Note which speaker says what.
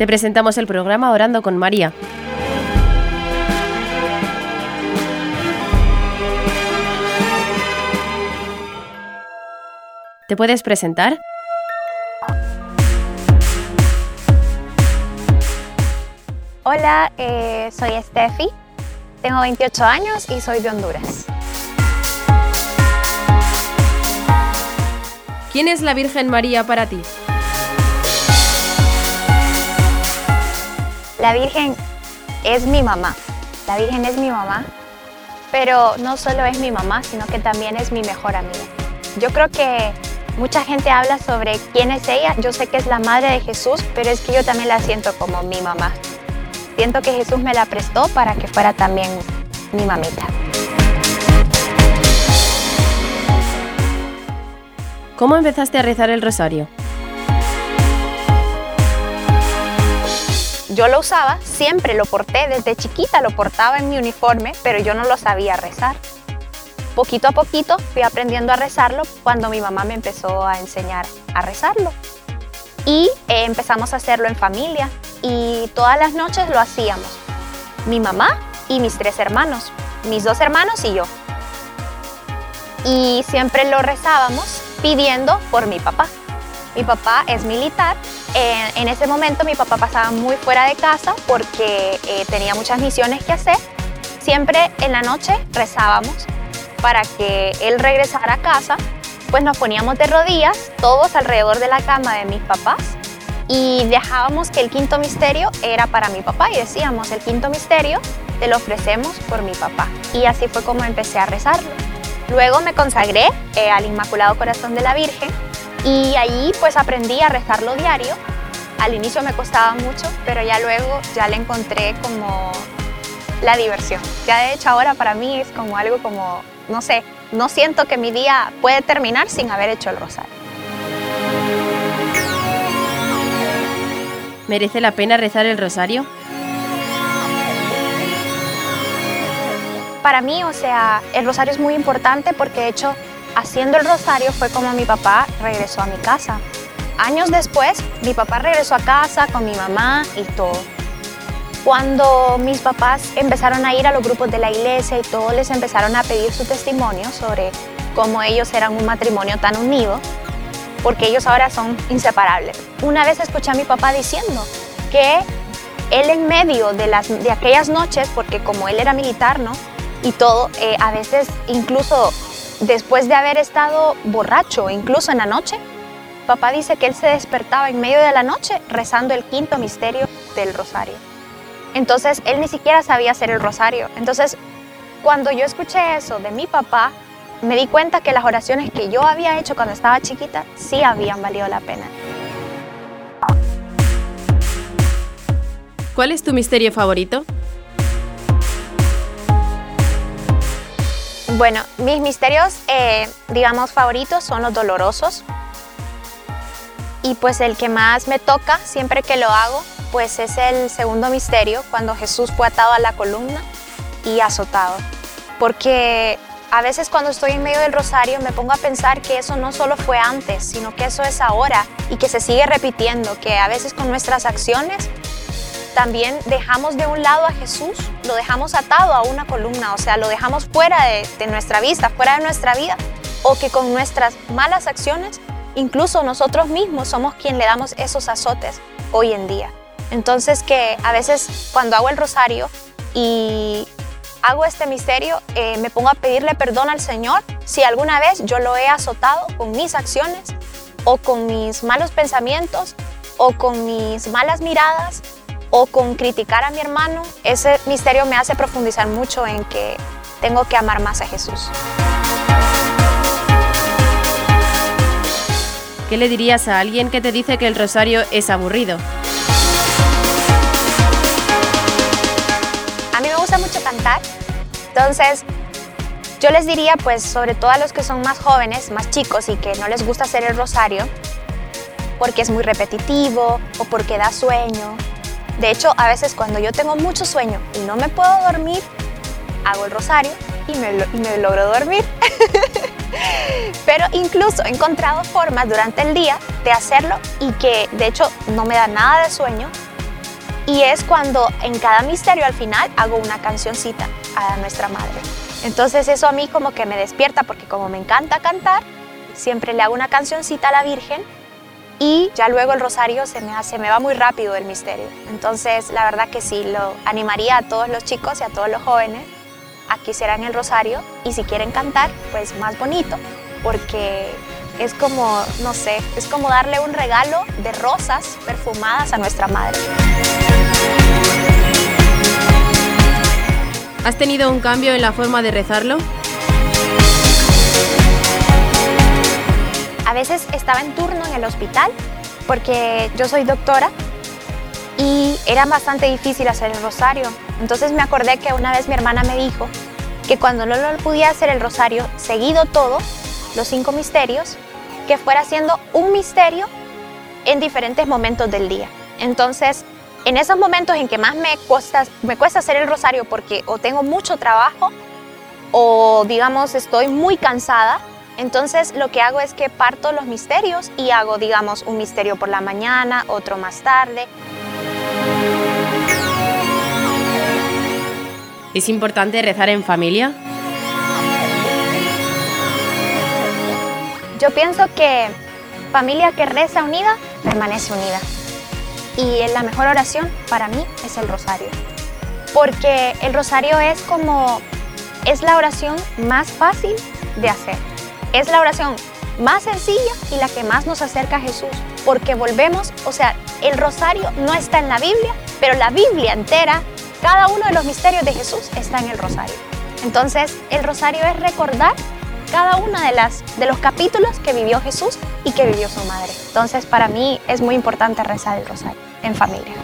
Speaker 1: Te presentamos el programa Orando con María. ¿Te puedes presentar?
Speaker 2: Hola, eh, soy Steffi, tengo 28 años y soy de Honduras.
Speaker 1: ¿Quién es la Virgen María para ti?
Speaker 2: La Virgen es mi mamá. La Virgen es mi mamá, pero no solo es mi mamá, sino que también es mi mejor amiga. Yo creo que mucha gente habla sobre quién es ella. Yo sé que es la madre de Jesús, pero es que yo también la siento como mi mamá. Siento que Jesús me la prestó para que fuera también mi mamita.
Speaker 1: ¿Cómo empezaste a rezar el rosario?
Speaker 2: Yo lo usaba, siempre lo porté, desde chiquita lo portaba en mi uniforme, pero yo no lo sabía rezar. Poquito a poquito fui aprendiendo a rezarlo cuando mi mamá me empezó a enseñar a rezarlo. Y eh, empezamos a hacerlo en familia y todas las noches lo hacíamos. Mi mamá y mis tres hermanos, mis dos hermanos y yo. Y siempre lo rezábamos pidiendo por mi papá. Mi papá es militar. en ese momento mi papá pasaba muy fuera de casa porque eh, tenía muchas misiones que hacer. Siempre en la noche rezábamos para que él regresara a casa. Pues nos poníamos de rodillas, todos alrededor de la cama de mis papás, y dejábamos que el quinto misterio era para mi papá y decíamos, el quinto misterio te lo ofrecemos por mi papá. Y así fue como empecé a rezarlo. Luego me consagré eh, al Inmaculado Corazón de la Virgen y ahí pues aprendí a rezarlo diario. Al inicio me costaba mucho, pero ya luego ya le encontré como la diversión. Ya de hecho ahora para mí es como algo como, no sé, no siento que mi día puede terminar sin haber hecho el rosario.
Speaker 1: ¿Merece la pena rezar el rosario?
Speaker 2: para mí, o sea, el rosario es muy importante porque de hecho, haciendo el rosario fue como mi papá regresó a mi casa. Años después, mi papá regresó a casa con mi mamá y todo. Cuando mis papás empezaron a ir a los grupos de la iglesia y todos les empezaron a pedir su testimonio sobre cómo ellos eran un matrimonio tan unido, porque ellos ahora son inseparables. Una vez escuché a mi papá diciendo que él en medio de, las, de aquellas noches, porque como él era militar, ¿no? y todo, eh, a veces incluso después de haber estado borracho, incluso en la noche, papá dice que él se despertaba en medio de la noche rezando el quinto misterio del rosario. Entonces él ni siquiera sabía hacer el rosario. Entonces cuando yo escuché eso de mi papá, me di cuenta que las oraciones que yo había hecho cuando estaba chiquita sí habían valido la pena.
Speaker 1: ¿Cuál es tu misterio favorito?
Speaker 2: Bueno, mis misterios, eh, digamos, favoritos son los dolorosos. Y pues el que más me toca siempre que lo hago, pues es el segundo misterio, cuando Jesús fue atado a la columna y azotado. Porque a veces cuando estoy en medio del rosario me pongo a pensar que eso no solo fue antes, sino que eso es ahora y que se sigue repitiendo, que a veces con nuestras acciones también dejamos de un lado a Jesús, lo dejamos atado a una columna, o sea, lo dejamos fuera de, nuestra vista, fuera de nuestra vida, o que con nuestras malas acciones, incluso nosotros mismos somos quien le damos esos azotes hoy en día. Entonces que a veces cuando hago el rosario y hago este misterio, eh, me pongo a pedirle perdón al Señor si alguna vez yo lo he azotado con mis acciones o con mis malos pensamientos o con mis malas miradas o con criticar a mi hermano, ese misterio me hace profundizar mucho en que tengo que amar más a Jesús.
Speaker 1: ¿Qué le dirías a alguien que te dice que el rosario es aburrido?
Speaker 2: A mí me gusta mucho cantar, entonces yo les diría, pues sobre todo a los que son más jóvenes, más chicos y que no les gusta hacer el rosario, porque es muy repetitivo o porque da sueño de hecho, a veces cuando yo tengo mucho sueño y no me puedo dormir, hago el rosario y me, logro dormir. Pero incluso he encontrado formas durante el día de hacerlo y que de hecho no me da nada de sueño Y es cuando en cada misterio al final hago una cancioncita a nuestra madre. Entonces eso a mí como que me despierta porque como me encanta cantar, siempre le hago una cancioncita a la Virgen y ya luego el rosario se me hace, me va muy rápido el misterio. Entonces la verdad que sí, lo animaría a todos los chicos y a todos los jóvenes a que hicieran el rosario y si quieren cantar, pues más bonito, porque es como, no sé, es como darle un regalo de rosas perfumadas a nuestra madre.
Speaker 1: ¿Has tenido un cambio en la forma de rezarlo?
Speaker 2: A veces estaba en turno en el hospital porque yo soy doctora y era bastante difícil hacer el rosario. Entonces me acordé que una vez mi hermana me dijo que cuando no lo podía hacer el rosario seguido todo, los cinco misterios, que fuera haciendo un misterio en diferentes momentos del día. Entonces en esos momentos en que más me cuesta, me cuesta hacer el rosario porque o tengo mucho trabajo o digamos estoy muy cansada, entonces lo que hago es que parto los misterios y hago digamos un misterio por la mañana, otro más tarde.
Speaker 1: ¿Es importante rezar en familia?
Speaker 2: Yo pienso que familia que reza unida permanece unida y la mejor oración para mí es el rosario. Porque el rosario es como, es la oración más fácil de hacer. Es la oración más sencilla y la que más nos acerca a Jesús. Porque volvemos, o sea, el rosario no está en la Biblia, pero la Biblia entera, cada uno de los misterios de Jesús está en el rosario. Entonces, el rosario es recordar cada uno de, las, de los capítulos que vivió Jesús y que vivió su madre. Entonces, para mí es muy importante rezar el rosario en familia.